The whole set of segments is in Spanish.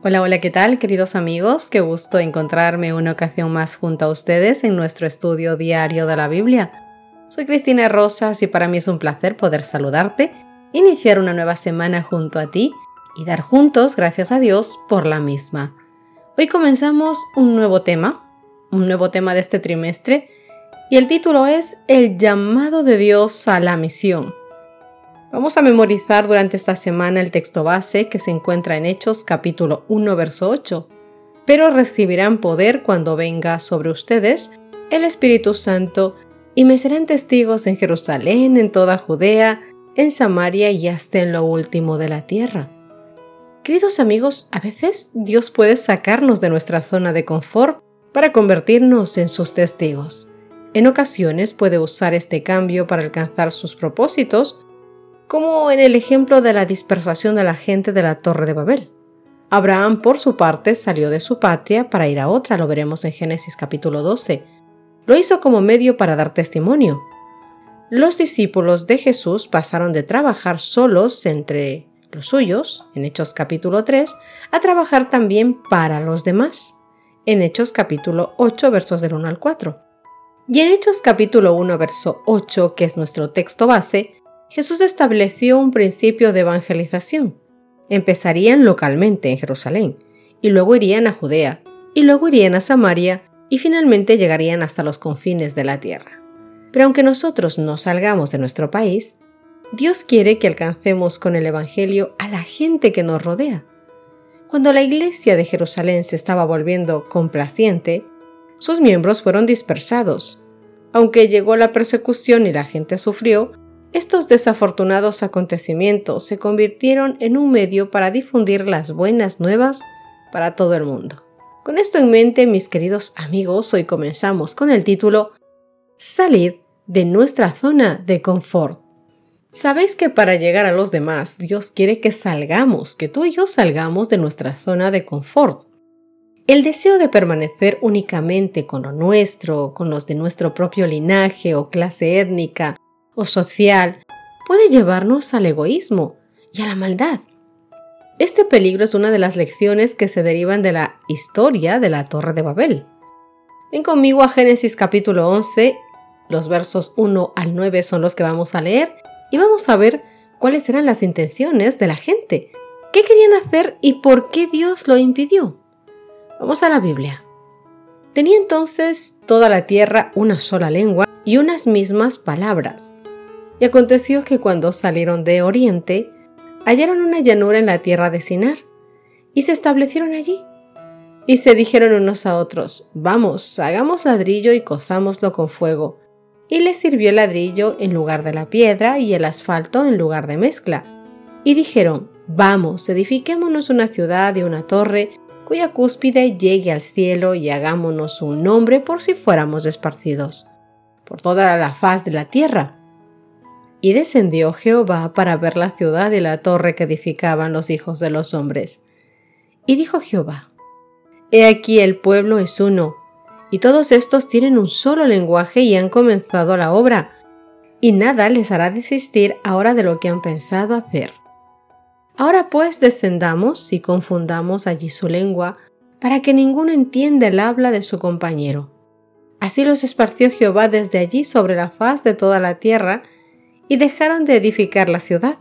Hola, hola, ¿qué tal queridos amigos? Qué gusto encontrarme una ocasión más junto a ustedes en nuestro estudio diario de la Biblia. Soy Cristina Rosas y para mí es un placer poder saludarte, iniciar una nueva semana junto a ti y dar juntos gracias a Dios por la misma. Hoy comenzamos un nuevo tema, un nuevo tema de este trimestre, y el título es El llamado de Dios a la misión. Vamos a memorizar durante esta semana el texto base que se encuentra en Hechos capítulo 1 verso 8. Pero recibirán poder cuando venga sobre ustedes el Espíritu Santo y me serán testigos en Jerusalén, en toda Judea, en Samaria y hasta en lo último de la tierra. Queridos amigos, a veces Dios puede sacarnos de nuestra zona de confort para convertirnos en sus testigos. En ocasiones puede usar este cambio para alcanzar sus propósitos como en el ejemplo de la dispersación de la gente de la Torre de Babel. Abraham, por su parte, salió de su patria para ir a otra, lo veremos en Génesis capítulo 12. Lo hizo como medio para dar testimonio. Los discípulos de Jesús pasaron de trabajar solos entre los suyos, en Hechos capítulo 3, a trabajar también para los demás, en Hechos capítulo 8, versos del 1 al 4. Y en Hechos capítulo 1, verso 8, que es nuestro texto base, Jesús estableció un principio de evangelización. Empezarían localmente en Jerusalén, y luego irían a Judea, y luego irían a Samaria, y finalmente llegarían hasta los confines de la tierra. Pero aunque nosotros no salgamos de nuestro país, Dios quiere que alcancemos con el Evangelio a la gente que nos rodea. Cuando la iglesia de Jerusalén se estaba volviendo complaciente, sus miembros fueron dispersados. Aunque llegó la persecución y la gente sufrió, estos desafortunados acontecimientos se convirtieron en un medio para difundir las buenas nuevas para todo el mundo. Con esto en mente, mis queridos amigos, hoy comenzamos con el título Salir de nuestra zona de confort. Sabéis que para llegar a los demás, Dios quiere que salgamos, que tú y yo salgamos de nuestra zona de confort. El deseo de permanecer únicamente con lo nuestro, con los de nuestro propio linaje o clase étnica, o social puede llevarnos al egoísmo y a la maldad. Este peligro es una de las lecciones que se derivan de la historia de la Torre de Babel. Ven conmigo a Génesis capítulo 11, los versos 1 al 9 son los que vamos a leer y vamos a ver cuáles eran las intenciones de la gente, qué querían hacer y por qué Dios lo impidió. Vamos a la Biblia. Tenía entonces toda la tierra una sola lengua y unas mismas palabras. Y aconteció que cuando salieron de Oriente, hallaron una llanura en la tierra de Sinar, y se establecieron allí. Y se dijeron unos a otros, vamos, hagamos ladrillo y cozámoslo con fuego. Y les sirvió el ladrillo en lugar de la piedra y el asfalto en lugar de mezcla. Y dijeron, vamos, edifiquémonos una ciudad y una torre cuya cúspide llegue al cielo y hagámonos un nombre por si fuéramos esparcidos por toda la faz de la tierra. Y descendió Jehová para ver la ciudad y la torre que edificaban los hijos de los hombres. Y dijo Jehová, He aquí el pueblo es uno, y todos estos tienen un solo lenguaje y han comenzado la obra, y nada les hará desistir ahora de lo que han pensado hacer. Ahora pues descendamos y confundamos allí su lengua, para que ninguno entienda el habla de su compañero. Así los esparció Jehová desde allí sobre la faz de toda la tierra, y dejaron de edificar la ciudad.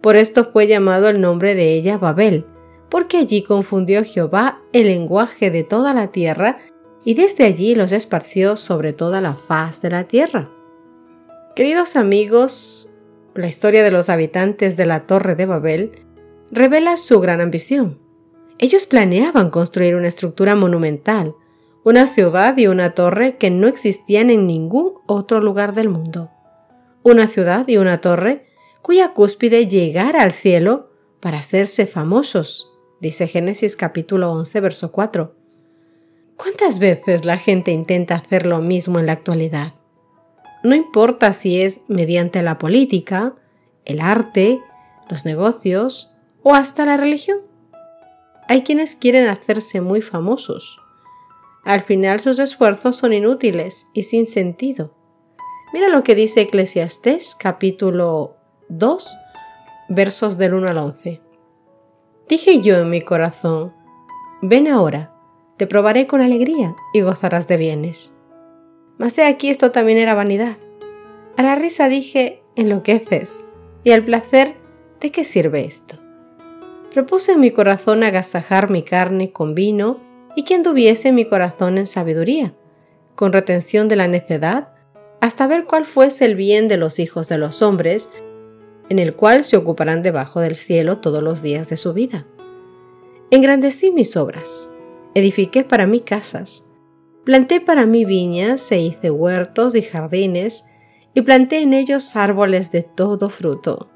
Por esto fue llamado el nombre de ella Babel, porque allí confundió Jehová el lenguaje de toda la tierra, y desde allí los esparció sobre toda la faz de la tierra. Queridos amigos, la historia de los habitantes de la Torre de Babel revela su gran ambición. Ellos planeaban construir una estructura monumental, una ciudad y una torre que no existían en ningún otro lugar del mundo una ciudad y una torre cuya cúspide llegara al cielo para hacerse famosos, dice Génesis capítulo 11, verso 4. ¿Cuántas veces la gente intenta hacer lo mismo en la actualidad? No importa si es mediante la política, el arte, los negocios o hasta la religión. Hay quienes quieren hacerse muy famosos. Al final sus esfuerzos son inútiles y sin sentido. Mira lo que dice Eclesiastés capítulo 2 versos del 1 al 11. Dije yo en mi corazón, ven ahora, te probaré con alegría y gozarás de bienes. Mas he aquí esto también era vanidad. A la risa dije, enloqueces, y al placer, ¿de qué sirve esto? Propuse en mi corazón agasajar mi carne con vino y que anduviese mi corazón en sabiduría, con retención de la necedad, hasta ver cuál fuese el bien de los hijos de los hombres, en el cual se ocuparán debajo del cielo todos los días de su vida. Engrandecí mis obras, edifiqué para mí casas, planté para mí viñas e hice huertos y jardines, y planté en ellos árboles de todo fruto.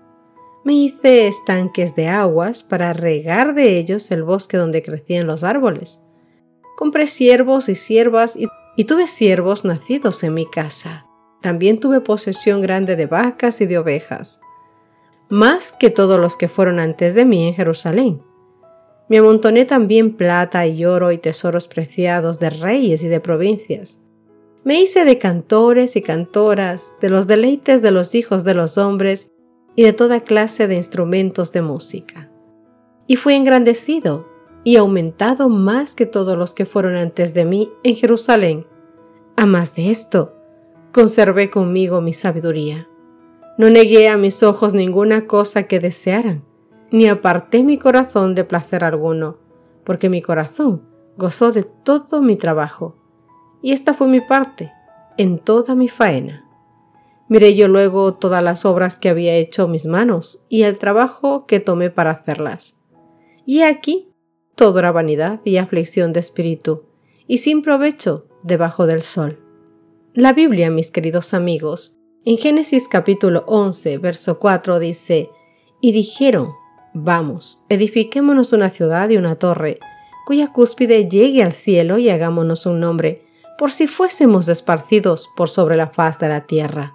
Me hice estanques de aguas para regar de ellos el bosque donde crecían los árboles. Compré siervos y siervas y, y tuve siervos nacidos en mi casa. También tuve posesión grande de vacas y de ovejas más que todos los que fueron antes de mí en Jerusalén. Me amontoné también plata y oro y tesoros preciados de reyes y de provincias. Me hice de cantores y cantoras, de los deleites de los hijos de los hombres y de toda clase de instrumentos de música. Y fui engrandecido y aumentado más que todos los que fueron antes de mí en Jerusalén. A más de esto, conservé conmigo mi sabiduría no negué a mis ojos ninguna cosa que desearan, ni aparté mi corazón de placer alguno, porque mi corazón gozó de todo mi trabajo, y esta fue mi parte en toda mi faena. Miré yo luego todas las obras que había hecho mis manos y el trabajo que tomé para hacerlas. Y aquí todo era vanidad y aflicción de espíritu, y sin provecho debajo del sol. La Biblia, mis queridos amigos, en Génesis capítulo 11, verso 4 dice, Y dijeron, Vamos, edifiquémonos una ciudad y una torre, cuya cúspide llegue al cielo y hagámonos un nombre, por si fuésemos esparcidos por sobre la faz de la tierra.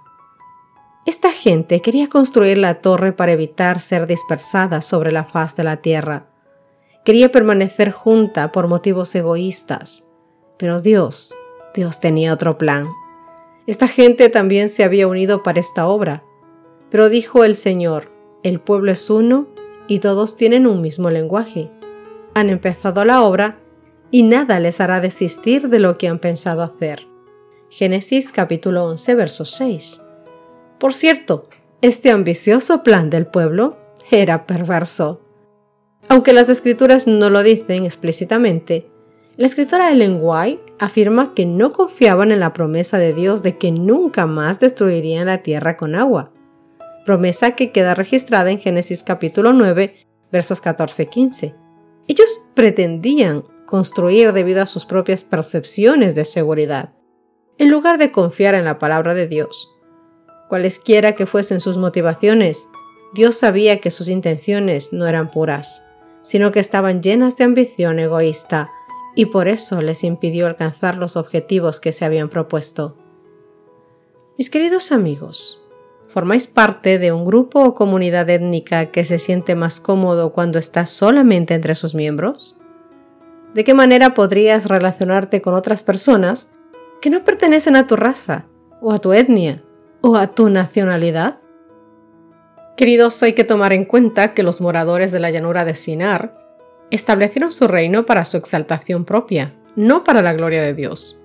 Esta gente quería construir la torre para evitar ser dispersada sobre la faz de la tierra. Quería permanecer junta por motivos egoístas. Pero Dios, Dios tenía otro plan. Esta gente también se había unido para esta obra. Pero dijo el Señor, el pueblo es uno y todos tienen un mismo lenguaje. Han empezado la obra y nada les hará desistir de lo que han pensado hacer. Génesis capítulo 11, verso 6. Por cierto, este ambicioso plan del pueblo era perverso. Aunque las escrituras no lo dicen explícitamente, la escritora Ellen White afirma que no confiaban en la promesa de Dios de que nunca más destruirían la tierra con agua, promesa que queda registrada en Génesis capítulo 9, versos 14 y 15. Ellos pretendían construir debido a sus propias percepciones de seguridad, en lugar de confiar en la palabra de Dios. Cualesquiera que fuesen sus motivaciones, Dios sabía que sus intenciones no eran puras, sino que estaban llenas de ambición egoísta, y por eso les impidió alcanzar los objetivos que se habían propuesto. Mis queridos amigos, ¿formáis parte de un grupo o comunidad étnica que se siente más cómodo cuando está solamente entre sus miembros? ¿De qué manera podrías relacionarte con otras personas que no pertenecen a tu raza, o a tu etnia, o a tu nacionalidad? Queridos, hay que tomar en cuenta que los moradores de la llanura de Sinar establecieron su reino para su exaltación propia, no para la gloria de Dios.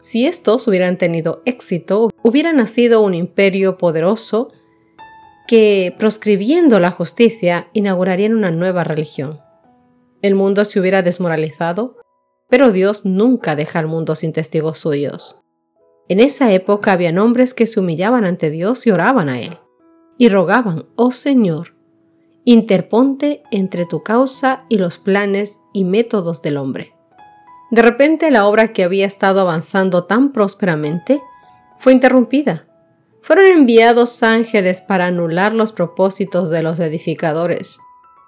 Si estos hubieran tenido éxito, hubiera nacido un imperio poderoso que, proscribiendo la justicia, inauguraría una nueva religión. El mundo se hubiera desmoralizado, pero Dios nunca deja al mundo sin testigos suyos. En esa época había hombres que se humillaban ante Dios y oraban a Él, y rogaban, oh Señor, interponte entre tu causa y los planes y métodos del hombre. De repente la obra que había estado avanzando tan prósperamente fue interrumpida. Fueron enviados ángeles para anular los propósitos de los edificadores.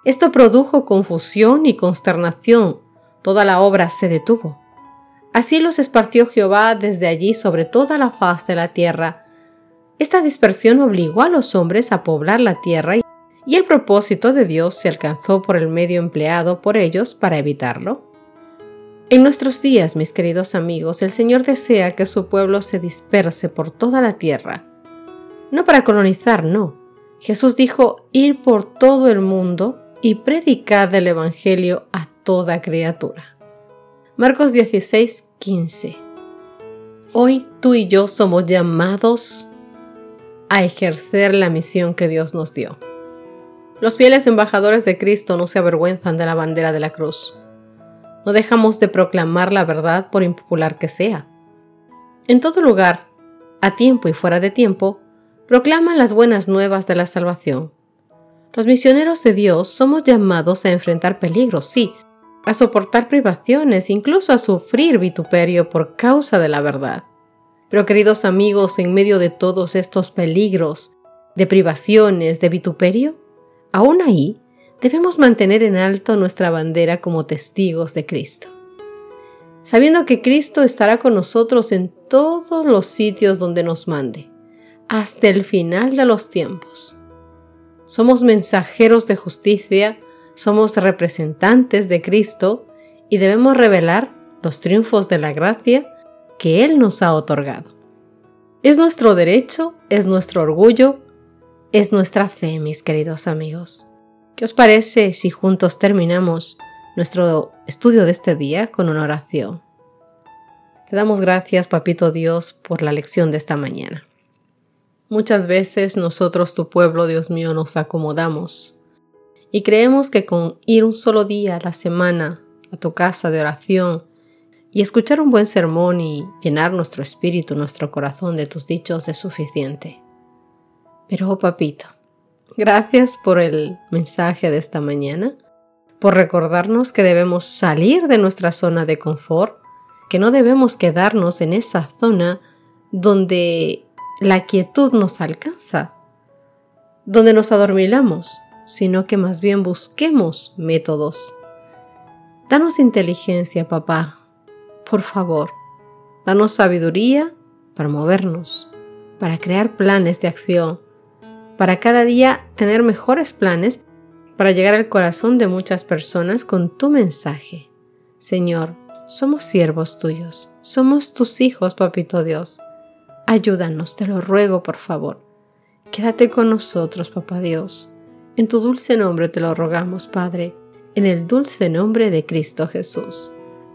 Esto produjo confusión y consternación. Toda la obra se detuvo. Así los esparció Jehová desde allí sobre toda la faz de la tierra. Esta dispersión obligó a los hombres a poblar la tierra y el propósito de Dios se alcanzó por el medio empleado por ellos para evitarlo. En nuestros días, mis queridos amigos, el Señor desea que su pueblo se disperse por toda la tierra. No para colonizar, no. Jesús dijo ir por todo el mundo y predicar el Evangelio a toda criatura. Marcos 16, 15. Hoy tú y yo somos llamados a ejercer la misión que Dios nos dio. Los fieles embajadores de Cristo no se avergüenzan de la bandera de la cruz. No dejamos de proclamar la verdad por impopular que sea. En todo lugar, a tiempo y fuera de tiempo, proclaman las buenas nuevas de la salvación. Los misioneros de Dios somos llamados a enfrentar peligros, sí, a soportar privaciones, incluso a sufrir vituperio por causa de la verdad. Pero queridos amigos, en medio de todos estos peligros, de privaciones, de vituperio, aún ahí debemos mantener en alto nuestra bandera como testigos de Cristo. Sabiendo que Cristo estará con nosotros en todos los sitios donde nos mande, hasta el final de los tiempos. Somos mensajeros de justicia, somos representantes de Cristo y debemos revelar los triunfos de la gracia que Él nos ha otorgado. Es nuestro derecho, es nuestro orgullo, es nuestra fe, mis queridos amigos. ¿Qué os parece si juntos terminamos nuestro estudio de este día con una oración? Te damos gracias, Papito Dios, por la lección de esta mañana. Muchas veces nosotros, tu pueblo, Dios mío, nos acomodamos y creemos que con ir un solo día a la semana a tu casa de oración y escuchar un buen sermón y llenar nuestro espíritu, nuestro corazón de tus dichos es suficiente. Pero, oh papito, gracias por el mensaje de esta mañana, por recordarnos que debemos salir de nuestra zona de confort, que no debemos quedarnos en esa zona donde la quietud nos alcanza, donde nos adormilamos, sino que más bien busquemos métodos. Danos inteligencia, papá, por favor. Danos sabiduría para movernos, para crear planes de acción, para cada día tener mejores planes para llegar al corazón de muchas personas con tu mensaje. Señor, somos siervos tuyos, somos tus hijos, papito Dios. Ayúdanos, te lo ruego, por favor. Quédate con nosotros, papá Dios. En tu dulce nombre te lo rogamos, Padre, en el dulce nombre de Cristo Jesús.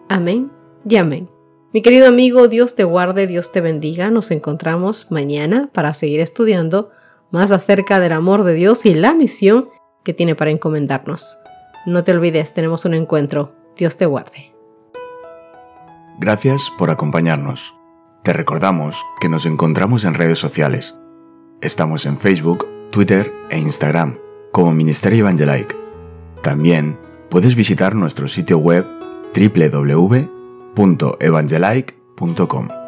Amén y amén. Mi querido amigo, Dios te guarde, Dios te bendiga. Nos encontramos mañana para seguir estudiando más acerca del amor de Dios y la misión que tiene para encomendarnos. No te olvides, tenemos un encuentro. Dios te guarde. Gracias por acompañarnos. Te recordamos que nos encontramos en redes sociales. Estamos en Facebook, Twitter e Instagram como Ministerio Evangelike. También puedes visitar nuestro sitio web www.evangelike.com.